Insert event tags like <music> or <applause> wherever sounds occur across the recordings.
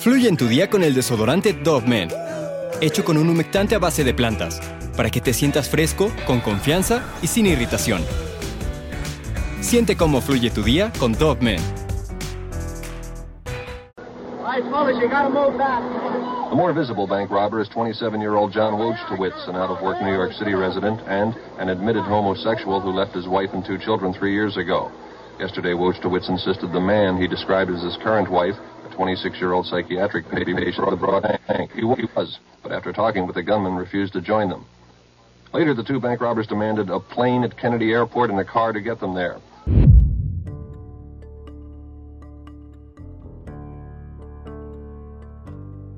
Fluye en tu día con el desodorante Dove Men, hecho con un humectante a base de plantas, para que te sientas fresco, con confianza y sin irritación. Siente cómo fluye tu día con Dove Men. The more visible bank robber is 27-year-old John Wojtowicz, an out-of-work New York City resident and an admitted homosexual who left his wife and two children three years ago. Yesterday, Wojtowicz insisted the man he described as his current wife, 26-year-old psychiatric patient, brought a bank. He was, but after talking with the gunman, refused to join them. Later, the two bank robbers demanded a plane at Kennedy Airport and a car to get them there.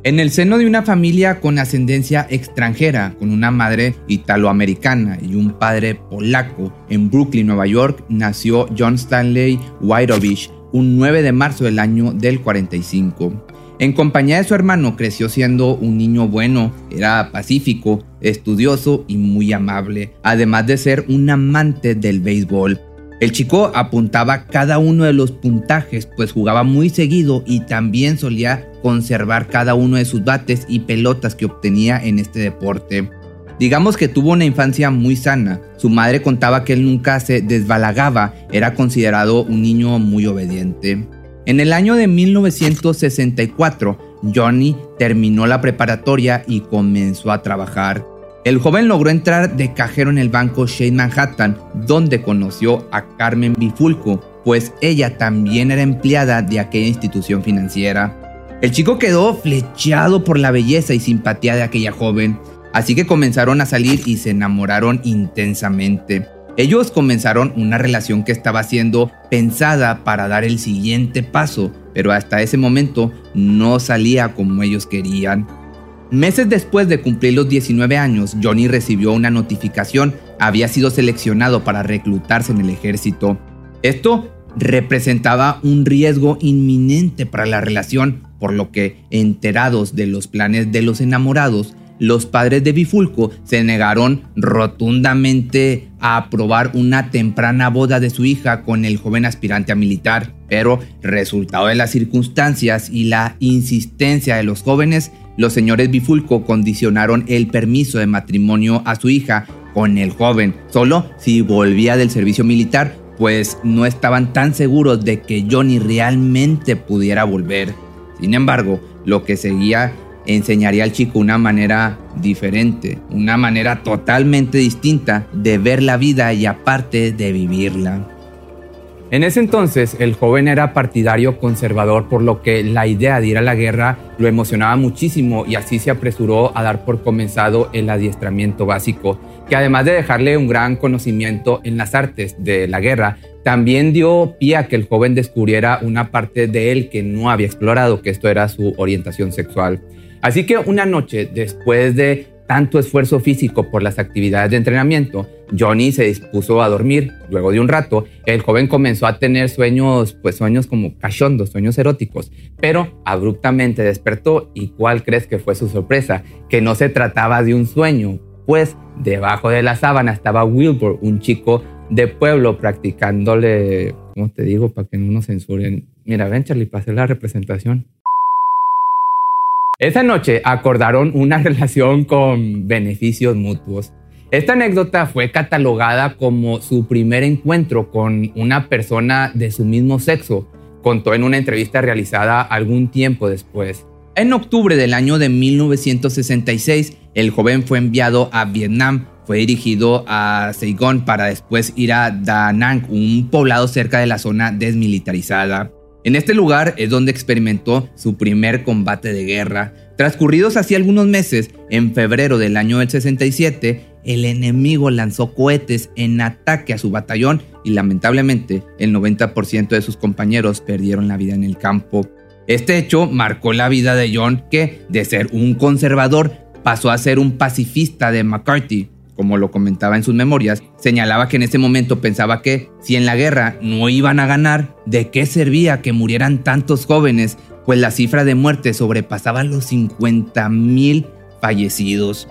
En el seno de una familia con ascendencia extranjera, con una madre italoamericana y un padre polaco, en Brooklyn, Nueva York, nació John Stanley Wydowicz un 9 de marzo del año del 45. En compañía de su hermano creció siendo un niño bueno, era pacífico, estudioso y muy amable, además de ser un amante del béisbol. El chico apuntaba cada uno de los puntajes, pues jugaba muy seguido y también solía conservar cada uno de sus bates y pelotas que obtenía en este deporte. Digamos que tuvo una infancia muy sana. Su madre contaba que él nunca se desbalagaba, era considerado un niño muy obediente. En el año de 1964, Johnny terminó la preparatoria y comenzó a trabajar. El joven logró entrar de cajero en el banco Shane Manhattan, donde conoció a Carmen Bifulco, pues ella también era empleada de aquella institución financiera. El chico quedó flechado por la belleza y simpatía de aquella joven, así que comenzaron a salir y se enamoraron intensamente. Ellos comenzaron una relación que estaba siendo pensada para dar el siguiente paso, pero hasta ese momento no salía como ellos querían. Meses después de cumplir los 19 años, Johnny recibió una notificación, había sido seleccionado para reclutarse en el ejército. Esto representaba un riesgo inminente para la relación, por lo que, enterados de los planes de los enamorados, los padres de Bifulco se negaron rotundamente a aprobar una temprana boda de su hija con el joven aspirante a militar, pero resultado de las circunstancias y la insistencia de los jóvenes, los señores Bifulco condicionaron el permiso de matrimonio a su hija con el joven, solo si volvía del servicio militar, pues no estaban tan seguros de que Johnny realmente pudiera volver. Sin embargo, lo que seguía enseñaría al chico una manera diferente, una manera totalmente distinta de ver la vida y aparte de vivirla. En ese entonces el joven era partidario conservador por lo que la idea de ir a la guerra lo emocionaba muchísimo y así se apresuró a dar por comenzado el adiestramiento básico, que además de dejarle un gran conocimiento en las artes de la guerra, también dio pie a que el joven descubriera una parte de él que no había explorado, que esto era su orientación sexual. Así que una noche, después de tanto esfuerzo físico por las actividades de entrenamiento, Johnny se dispuso a dormir. Luego de un rato, el joven comenzó a tener sueños, pues sueños como cachondos, sueños eróticos, pero abruptamente despertó y ¿cuál crees que fue su sorpresa? Que no se trataba de un sueño, pues debajo de la sábana estaba Wilbur, un chico de pueblo practicándole, ¿cómo te digo? Para que no nos censuren. Mira, ven Charlie, para hacer la representación. Esa noche acordaron una <laughs> relación con beneficios mutuos. Esta anécdota fue catalogada como su primer encuentro con una persona de su mismo sexo, contó en una entrevista realizada algún tiempo después. En octubre del año de 1966, el joven fue enviado a Vietnam, fue dirigido a Saigon para después ir a Da Nang, un poblado cerca de la zona desmilitarizada. En este lugar es donde experimentó su primer combate de guerra. Transcurridos así algunos meses, en febrero del año del 67, el enemigo lanzó cohetes en ataque a su batallón y lamentablemente el 90% de sus compañeros perdieron la vida en el campo. Este hecho marcó la vida de John que, de ser un conservador, pasó a ser un pacifista de McCarthy como lo comentaba en sus memorias, señalaba que en ese momento pensaba que si en la guerra no iban a ganar, ¿de qué servía que murieran tantos jóvenes? Pues la cifra de muertes sobrepasaba los 50 mil fallecidos.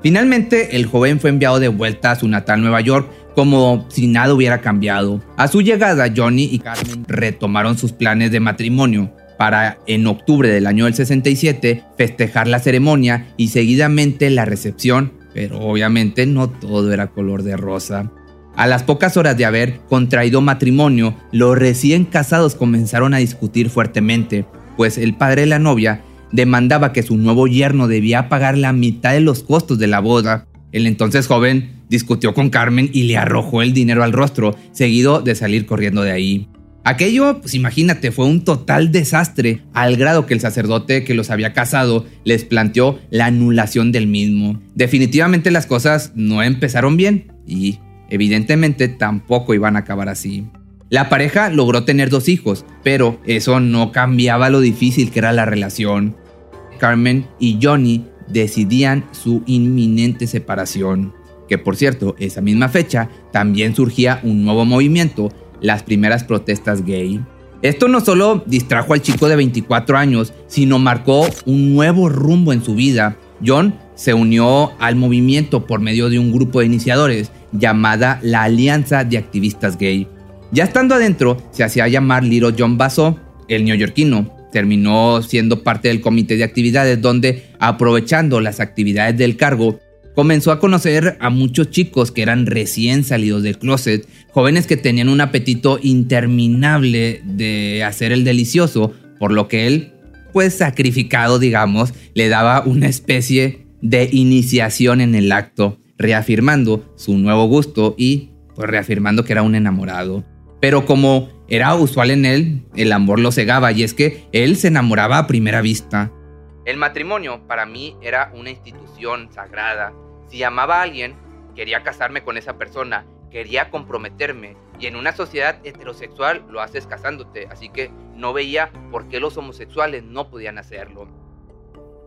Finalmente, el joven fue enviado de vuelta a su natal Nueva York como si nada hubiera cambiado. A su llegada, Johnny y Carmen retomaron sus planes de matrimonio. para en octubre del año del 67 festejar la ceremonia y seguidamente la recepción, pero obviamente no todo era color de rosa. A las pocas horas de haber contraído matrimonio, los recién casados comenzaron a discutir fuertemente, pues el padre de la novia demandaba que su nuevo yerno debía pagar la mitad de los costos de la boda. El entonces joven discutió con Carmen y le arrojó el dinero al rostro, seguido de salir corriendo de ahí. Aquello, pues imagínate, fue un total desastre, al grado que el sacerdote que los había casado les planteó la anulación del mismo. Definitivamente las cosas no empezaron bien y evidentemente tampoco iban a acabar así. La pareja logró tener dos hijos, pero eso no cambiaba lo difícil que era la relación. Carmen y Johnny decidían su inminente separación. Que por cierto, esa misma fecha también surgía un nuevo movimiento, las primeras protestas gay. Esto no solo distrajo al chico de 24 años, sino marcó un nuevo rumbo en su vida. John se unió al movimiento por medio de un grupo de iniciadores llamada la Alianza de Activistas Gay. Ya estando adentro, se hacía llamar Little John Basso, el neoyorquino, terminó siendo parte del comité de actividades donde, aprovechando las actividades del cargo, comenzó a conocer a muchos chicos que eran recién salidos del closet, jóvenes que tenían un apetito interminable de hacer el delicioso, por lo que él, pues sacrificado digamos, le daba una especie de iniciación en el acto, reafirmando su nuevo gusto y pues reafirmando que era un enamorado. Pero como era usual en él, el amor lo cegaba y es que él se enamoraba a primera vista. El matrimonio para mí era una institución sagrada. Si amaba a alguien, quería casarme con esa persona, quería comprometerme. Y en una sociedad heterosexual lo haces casándote, así que no veía por qué los homosexuales no podían hacerlo.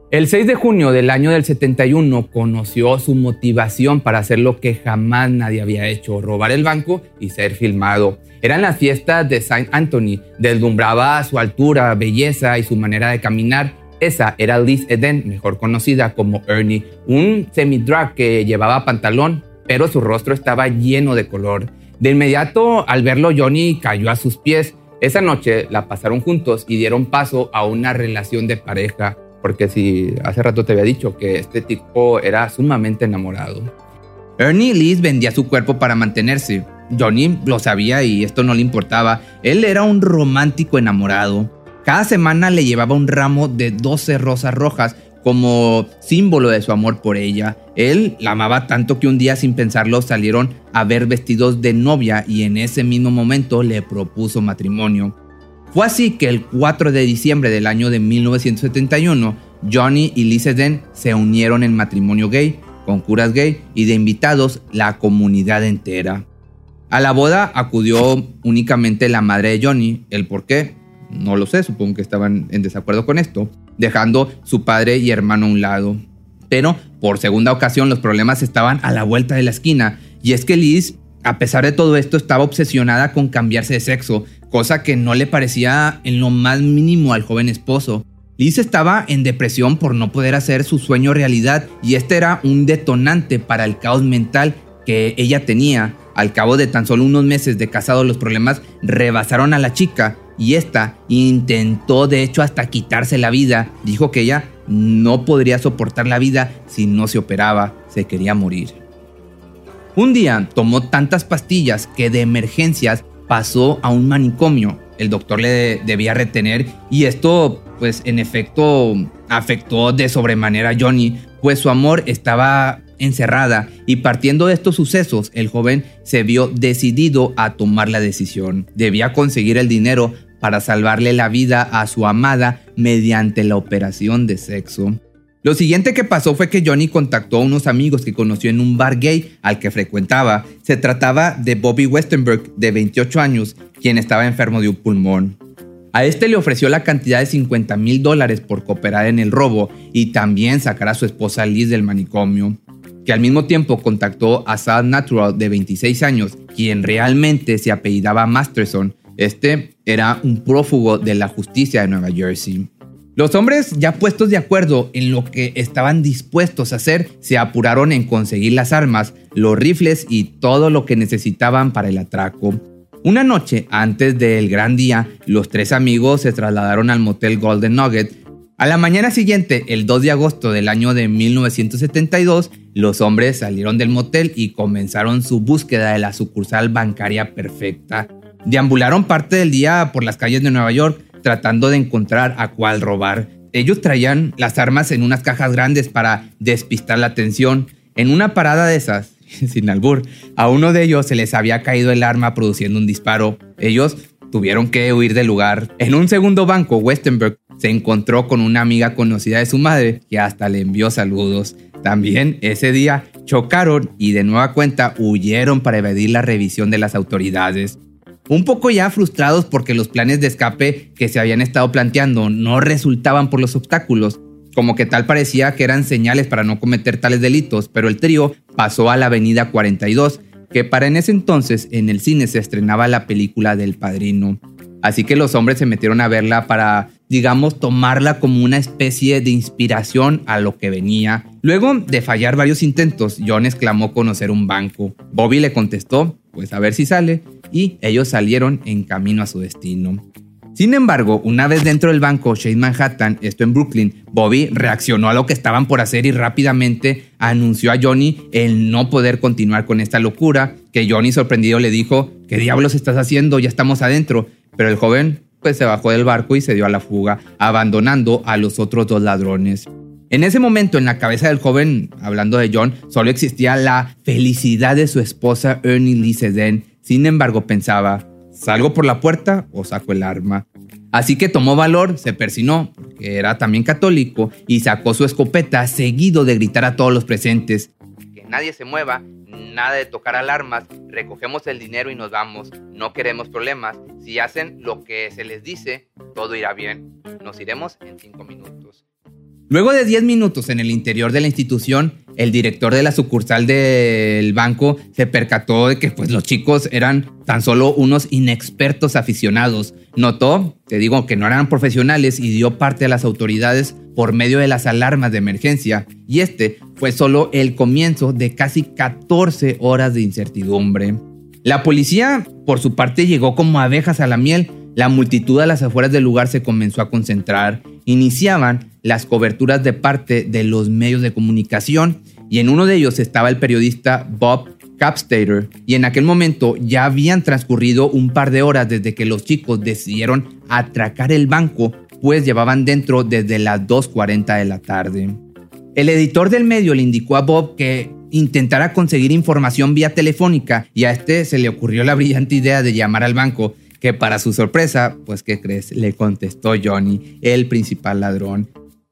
El 6 de junio del año del 71 conoció su motivación para hacer lo que jamás nadie había hecho, robar el banco y ser filmado. Eran las fiestas de Saint Anthony, deslumbraba su altura, belleza y su manera de caminar. Esa era Liz Eden, mejor conocida como Ernie, un semi-drag que llevaba pantalón, pero su rostro estaba lleno de color. De inmediato, al verlo, Johnny cayó a sus pies. Esa noche la pasaron juntos y dieron paso a una relación de pareja, porque si hace rato te había dicho que este tipo era sumamente enamorado. Ernie Liz vendía su cuerpo para mantenerse, Johnny lo sabía y esto no le importaba. Él era un romántico enamorado. Cada semana le llevaba un ramo de 12 rosas rojas como símbolo de su amor por ella. Él la amaba tanto que un día sin pensarlo salieron a ver vestidos de novia y en ese mismo momento le propuso matrimonio. Fue así que el 4 de diciembre del año de 1971, Johnny y Liz Eden se unieron en matrimonio gay, con curas gay y de invitados la comunidad entera. A la boda acudió únicamente la madre de Johnny. ¿El por qué? No lo sé, supongo que estaban en desacuerdo con esto, dejando su padre y hermano a un lado. Pero por segunda ocasión los problemas estaban a la vuelta de la esquina, y es que Liz, a pesar de todo esto, estaba obsesionada con cambiarse de sexo, cosa que no le parecía en lo más mínimo al joven esposo. Liz estaba en depresión por no poder hacer su sueño realidad y este era un detonante para el caos mental que ella tenía. Al cabo de tan solo unos meses de casado, los problemas rebasaron a la chica y esta intentó de hecho hasta quitarse la vida. Dijo que ella no podría soportar la vida si no se operaba, se quería morir. Un día tomó tantas pastillas que de emergencias pasó a un manicomio. El doctor le debía retener y esto pues en efecto afectó de sobremanera a Johnny, pues su amor estaba encerrada y partiendo de estos sucesos, el joven se vio decidido a tomar la decisión. Debía conseguir el dinero para salvarle la vida a su amada mediante la operación de sexo. Lo siguiente que pasó fue que Johnny contactó a unos amigos que conoció en un bar gay al que frecuentaba. Se trataba de Bobby Westenberg, de 28 años, quien estaba enfermo de un pulmón. A este le ofreció la cantidad de 50 mil dólares por cooperar en el robo y también sacar a su esposa Liz del manicomio que al mismo tiempo contactó a Sad Natural de 26 años, quien realmente se apellidaba Masterson. Este era un prófugo de la justicia de Nueva Jersey. Los hombres, ya puestos de acuerdo en lo que estaban dispuestos a hacer, se apuraron en conseguir las armas, los rifles y todo lo que necesitaban para el atraco. Una noche antes del gran día, los tres amigos se trasladaron al motel Golden Nugget. A la mañana siguiente, el 2 de agosto del año de 1972, los hombres salieron del motel y comenzaron su búsqueda de la sucursal bancaria perfecta. Deambularon parte del día por las calles de Nueva York tratando de encontrar a cuál robar. Ellos traían las armas en unas cajas grandes para despistar la atención. En una parada de esas, <laughs> sin albur, a uno de ellos se les había caído el arma produciendo un disparo. Ellos tuvieron que huir del lugar. En un segundo banco, Westenberg se encontró con una amiga conocida de su madre que hasta le envió saludos. También ese día chocaron y de nueva cuenta huyeron para evadir la revisión de las autoridades un poco ya frustrados porque los planes de escape que se habían estado planteando no resultaban por los obstáculos, como que tal parecía que eran señales para no cometer tales delitos, pero el trío pasó a la avenida 42, que para en ese entonces en el cine se estrenaba la película del padrino. Así que los hombres se metieron a verla para, digamos, tomarla como una especie de inspiración a lo que venía. Luego de fallar varios intentos, John exclamó conocer un banco. Bobby le contestó, pues a ver si sale, y ellos salieron en camino a su destino. Sin embargo, una vez dentro del banco Shane Manhattan, esto en Brooklyn, Bobby reaccionó a lo que estaban por hacer y rápidamente anunció a Johnny el no poder continuar con esta locura, que Johnny sorprendido le dijo, ¿qué diablos estás haciendo? Ya estamos adentro. Pero el joven pues se bajó del barco y se dio a la fuga, abandonando a los otros dos ladrones. En ese momento, en la cabeza del joven, hablando de John, solo existía la felicidad de su esposa Ernie Lee Seden, sin embargo, pensaba, ¿salgo por la puerta o saco el arma? Así que tomó valor, se persinó, porque era también católico, y sacó su escopeta, seguido de gritar a todos los presentes, que nadie se mueva, nada de tocar alarmas, recogemos el dinero y nos vamos, no queremos problemas, si hacen lo que se les dice, todo irá bien, nos iremos en cinco minutos. Luego de 10 minutos en el interior de la institución, el director de la sucursal del banco se percató de que pues, los chicos eran tan solo unos inexpertos aficionados. Notó, te digo, que no eran profesionales y dio parte a las autoridades por medio de las alarmas de emergencia. Y este fue solo el comienzo de casi 14 horas de incertidumbre. La policía, por su parte, llegó como abejas a la miel. La multitud a las afueras del lugar se comenzó a concentrar. Iniciaban las coberturas de parte de los medios de comunicación y en uno de ellos estaba el periodista Bob Capstater y en aquel momento ya habían transcurrido un par de horas desde que los chicos decidieron atracar el banco pues llevaban dentro desde las 2.40 de la tarde. El editor del medio le indicó a Bob que intentara conseguir información vía telefónica y a este se le ocurrió la brillante idea de llamar al banco que para su sorpresa, pues ¿qué crees? Le contestó Johnny, el principal ladrón.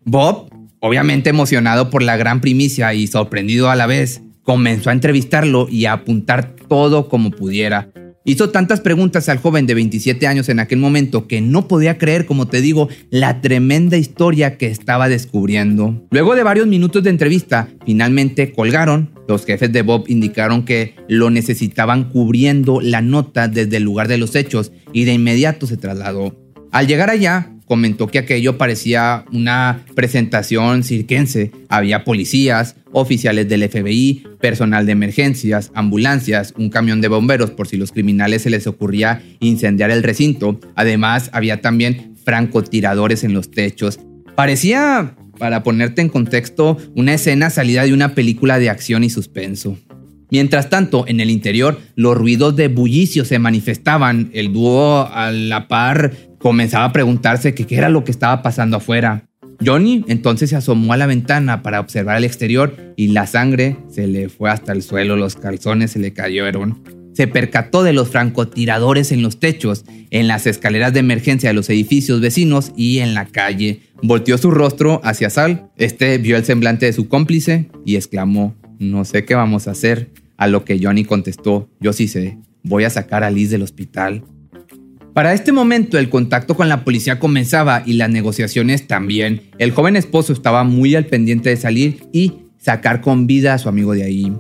Bob, obviamente emocionado por la gran primicia y sorprendido a la vez, comenzó a entrevistarlo y a apuntar todo como pudiera. Hizo tantas preguntas al joven de 27 años en aquel momento que no podía creer, como te digo, la tremenda historia que estaba descubriendo. Luego de varios minutos de entrevista, finalmente colgaron. Los jefes de Bob indicaron que lo necesitaban cubriendo la nota desde el lugar de los hechos y de inmediato se trasladó. Al llegar allá, comentó que aquello parecía una presentación cirquense. Había policías, oficiales del FBI, personal de emergencias, ambulancias, un camión de bomberos por si los criminales se les ocurría incendiar el recinto. Además, había también francotiradores en los techos. Parecía, para ponerte en contexto, una escena salida de una película de acción y suspenso. Mientras tanto, en el interior, los ruidos de bullicio se manifestaban. El dúo a la par comenzaba a preguntarse qué era lo que estaba pasando afuera. Johnny entonces se asomó a la ventana para observar el exterior y la sangre se le fue hasta el suelo, los calzones se le cayeron. Se percató de los francotiradores en los techos, en las escaleras de emergencia de los edificios vecinos y en la calle. Volteó su rostro hacia Sal. Este vio el semblante de su cómplice y exclamó, no sé qué vamos a hacer. A lo que Johnny contestó, yo sí sé, voy a sacar a Liz del hospital. Para este momento el contacto con la policía comenzaba y las negociaciones también. El joven esposo estaba muy al pendiente de salir y sacar con vida a su amigo de ahí.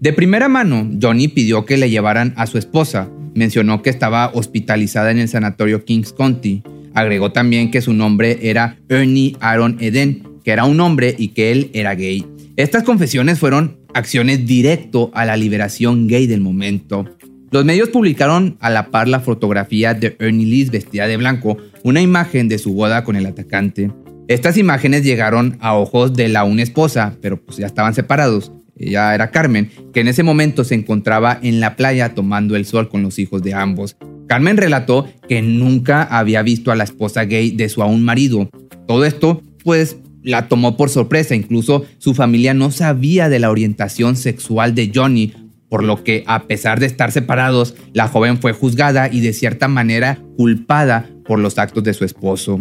De primera mano, Johnny pidió que le llevaran a su esposa. Mencionó que estaba hospitalizada en el sanatorio Kings County. Agregó también que su nombre era Ernie Aaron Eden, que era un hombre y que él era gay. Estas confesiones fueron acciones directo a la liberación gay del momento. Los medios publicaron a la par la fotografía de Ernie Lee vestida de blanco, una imagen de su boda con el atacante. Estas imágenes llegaron a ojos de la una esposa, pero pues ya estaban separados. Ella era Carmen, que en ese momento se encontraba en la playa tomando el sol con los hijos de ambos. Carmen relató que nunca había visto a la esposa gay de su aún marido. Todo esto, pues, la tomó por sorpresa. Incluso su familia no sabía de la orientación sexual de Johnny, por lo que a pesar de estar separados, la joven fue juzgada y de cierta manera culpada por los actos de su esposo.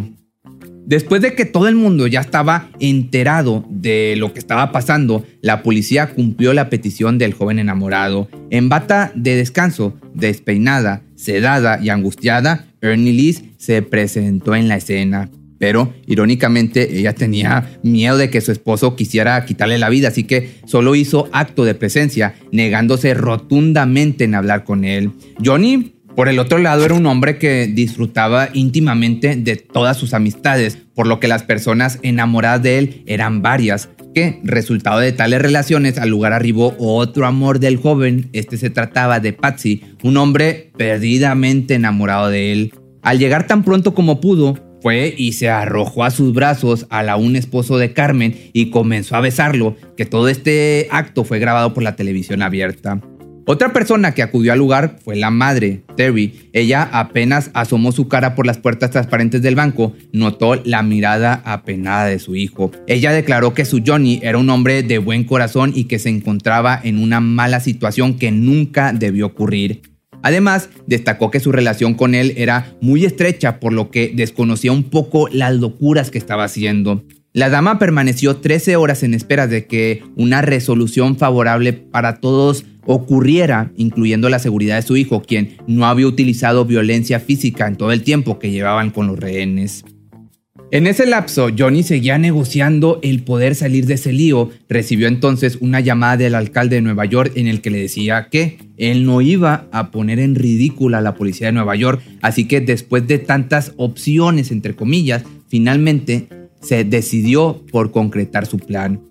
Después de que todo el mundo ya estaba enterado de lo que estaba pasando, la policía cumplió la petición del joven enamorado. En bata de descanso, despeinada, sedada y angustiada, Ernie Lee se presentó en la escena. Pero, irónicamente, ella tenía miedo de que su esposo quisiera quitarle la vida, así que solo hizo acto de presencia, negándose rotundamente en hablar con él. Johnny por el otro lado, era un hombre que disfrutaba íntimamente de todas sus amistades, por lo que las personas enamoradas de él eran varias, que, resultado de tales relaciones, al lugar arribó otro amor del joven. Este se trataba de Patsy, un hombre perdidamente enamorado de él. Al llegar tan pronto como pudo, fue y se arrojó a sus brazos a la un esposo de Carmen y comenzó a besarlo, que todo este acto fue grabado por la televisión abierta. Otra persona que acudió al lugar fue la madre, Terry. Ella apenas asomó su cara por las puertas transparentes del banco, notó la mirada apenada de su hijo. Ella declaró que su Johnny era un hombre de buen corazón y que se encontraba en una mala situación que nunca debió ocurrir. Además, destacó que su relación con él era muy estrecha, por lo que desconocía un poco las locuras que estaba haciendo. La dama permaneció 13 horas en espera de que una resolución favorable para todos ocurriera, incluyendo la seguridad de su hijo, quien no había utilizado violencia física en todo el tiempo que llevaban con los rehenes. En ese lapso, Johnny seguía negociando el poder salir de ese lío. Recibió entonces una llamada del alcalde de Nueva York en el que le decía que él no iba a poner en ridícula a la policía de Nueva York, así que después de tantas opciones, entre comillas, finalmente se decidió por concretar su plan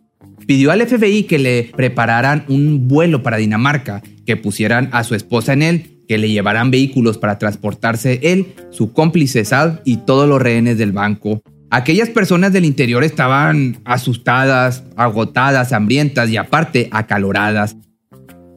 pidió al FBI que le prepararan un vuelo para Dinamarca, que pusieran a su esposa en él, que le llevaran vehículos para transportarse él, su cómplice Sal y todos los rehenes del banco. Aquellas personas del interior estaban asustadas, agotadas, hambrientas y aparte acaloradas.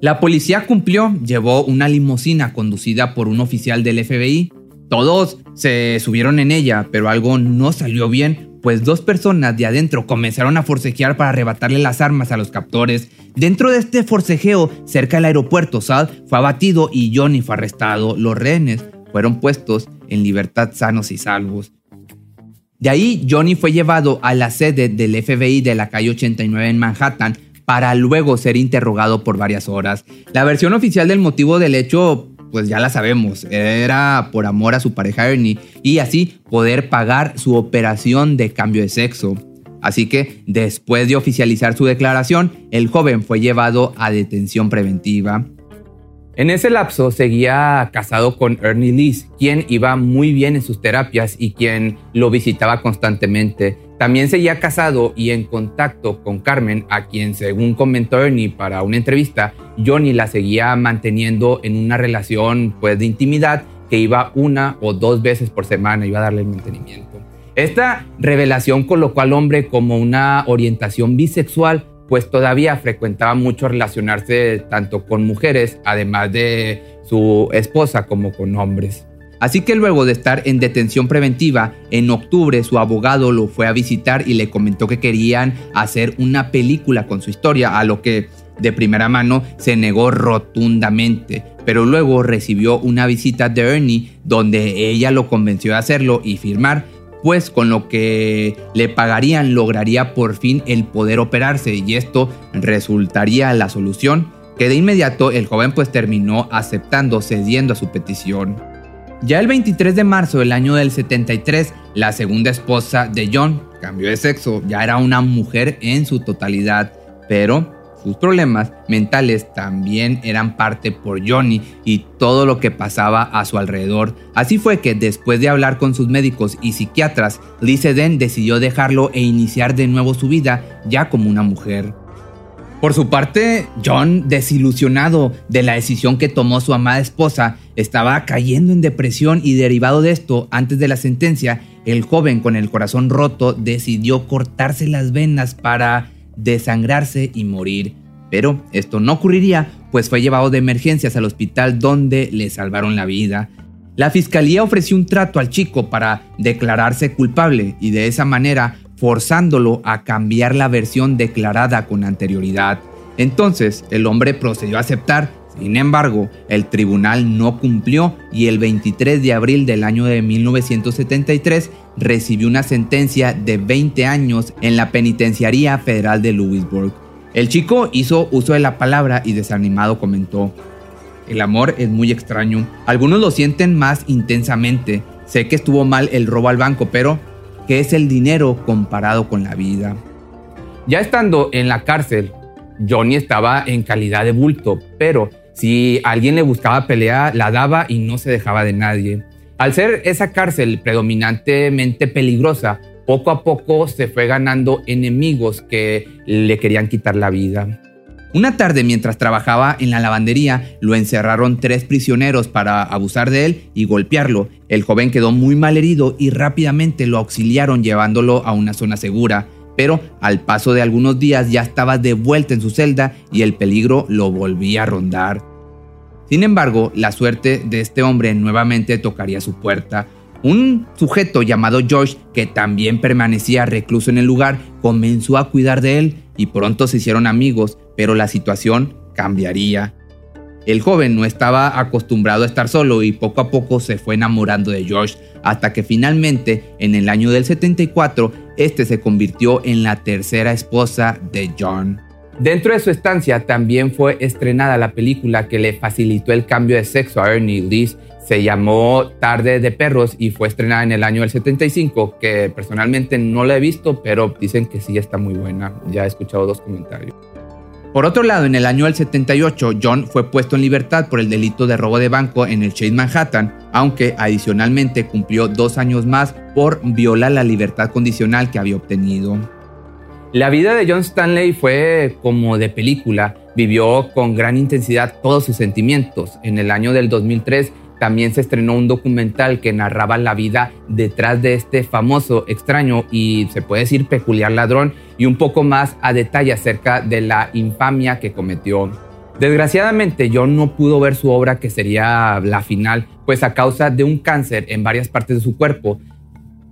La policía cumplió, llevó una limusina conducida por un oficial del FBI. Todos se subieron en ella, pero algo no salió bien pues dos personas de adentro comenzaron a forcejear para arrebatarle las armas a los captores. Dentro de este forcejeo, cerca del aeropuerto, Sal fue abatido y Johnny fue arrestado. Los rehenes fueron puestos en libertad sanos y salvos. De ahí, Johnny fue llevado a la sede del FBI de la calle 89 en Manhattan para luego ser interrogado por varias horas. La versión oficial del motivo del hecho pues ya la sabemos, era por amor a su pareja Ernie y así poder pagar su operación de cambio de sexo. Así que después de oficializar su declaración, el joven fue llevado a detención preventiva. En ese lapso seguía casado con Ernie Lee, quien iba muy bien en sus terapias y quien lo visitaba constantemente. También seguía casado y en contacto con Carmen, a quien según comentó Ernie para una entrevista, Johnny la seguía manteniendo en una relación pues de intimidad que iba una o dos veces por semana, iba a darle el mantenimiento. Esta revelación colocó al hombre como una orientación bisexual, pues todavía frecuentaba mucho relacionarse tanto con mujeres, además de su esposa, como con hombres. Así que luego de estar en detención preventiva, en octubre su abogado lo fue a visitar y le comentó que querían hacer una película con su historia, a lo que de primera mano se negó rotundamente, pero luego recibió una visita de Ernie donde ella lo convenció de hacerlo y firmar, pues con lo que le pagarían lograría por fin el poder operarse y esto resultaría la solución, que de inmediato el joven pues terminó aceptando, cediendo a su petición. Ya el 23 de marzo del año del 73, la segunda esposa de John cambió de sexo, ya era una mujer en su totalidad, pero sus problemas mentales también eran parte por Johnny y todo lo que pasaba a su alrededor. Así fue que después de hablar con sus médicos y psiquiatras, Lisa Den decidió dejarlo e iniciar de nuevo su vida ya como una mujer. Por su parte, John, desilusionado de la decisión que tomó su amada esposa, estaba cayendo en depresión y derivado de esto, antes de la sentencia, el joven con el corazón roto decidió cortarse las venas para desangrarse y morir. Pero esto no ocurriría, pues fue llevado de emergencias al hospital donde le salvaron la vida. La fiscalía ofreció un trato al chico para declararse culpable y de esa manera forzándolo a cambiar la versión declarada con anterioridad. Entonces el hombre procedió a aceptar, sin embargo, el tribunal no cumplió y el 23 de abril del año de 1973 recibió una sentencia de 20 años en la Penitenciaría Federal de Louisburg. El chico hizo uso de la palabra y desanimado comentó, el amor es muy extraño, algunos lo sienten más intensamente, sé que estuvo mal el robo al banco, pero ¿qué es el dinero comparado con la vida? Ya estando en la cárcel, Johnny estaba en calidad de bulto, pero si alguien le buscaba pelea, la daba y no se dejaba de nadie. Al ser esa cárcel predominantemente peligrosa, poco a poco se fue ganando enemigos que le querían quitar la vida. Una tarde mientras trabajaba en la lavandería, lo encerraron tres prisioneros para abusar de él y golpearlo. El joven quedó muy mal herido y rápidamente lo auxiliaron llevándolo a una zona segura. Pero al paso de algunos días ya estaba de vuelta en su celda y el peligro lo volvía a rondar. Sin embargo, la suerte de este hombre nuevamente tocaría su puerta. Un sujeto llamado George, que también permanecía recluso en el lugar, comenzó a cuidar de él y pronto se hicieron amigos, pero la situación cambiaría. El joven no estaba acostumbrado a estar solo y poco a poco se fue enamorando de George, hasta que finalmente, en el año del 74, este se convirtió en la tercera esposa de John. Dentro de su estancia también fue estrenada la película que le facilitó el cambio de sexo a Ernie Lee. Se llamó Tarde de Perros y fue estrenada en el año del 75, que personalmente no la he visto, pero dicen que sí está muy buena. Ya he escuchado dos comentarios. Por otro lado, en el año del 78, John fue puesto en libertad por el delito de robo de banco en el Chase Manhattan, aunque adicionalmente cumplió dos años más por violar la libertad condicional que había obtenido. La vida de John Stanley fue como de película, vivió con gran intensidad todos sus sentimientos. En el año del 2003 también se estrenó un documental que narraba la vida detrás de este famoso, extraño y se puede decir peculiar ladrón y un poco más a detalle acerca de la infamia que cometió. Desgraciadamente John no pudo ver su obra que sería la final, pues a causa de un cáncer en varias partes de su cuerpo,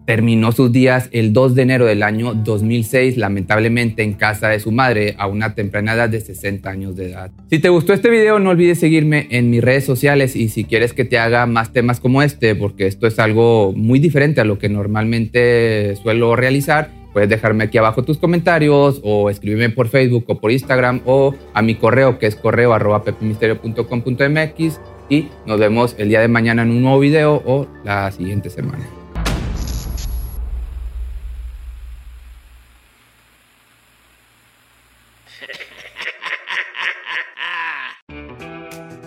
terminó sus días el 2 de enero del año 2006, lamentablemente en casa de su madre a una temprana edad de 60 años de edad. Si te gustó este video, no olvides seguirme en mis redes sociales y si quieres que te haga más temas como este, porque esto es algo muy diferente a lo que normalmente suelo realizar, puedes dejarme aquí abajo tus comentarios o escribirme por Facebook o por Instagram o a mi correo que es correo arroba pepimisterio.com.mx y nos vemos el día de mañana en un nuevo video o la siguiente semana.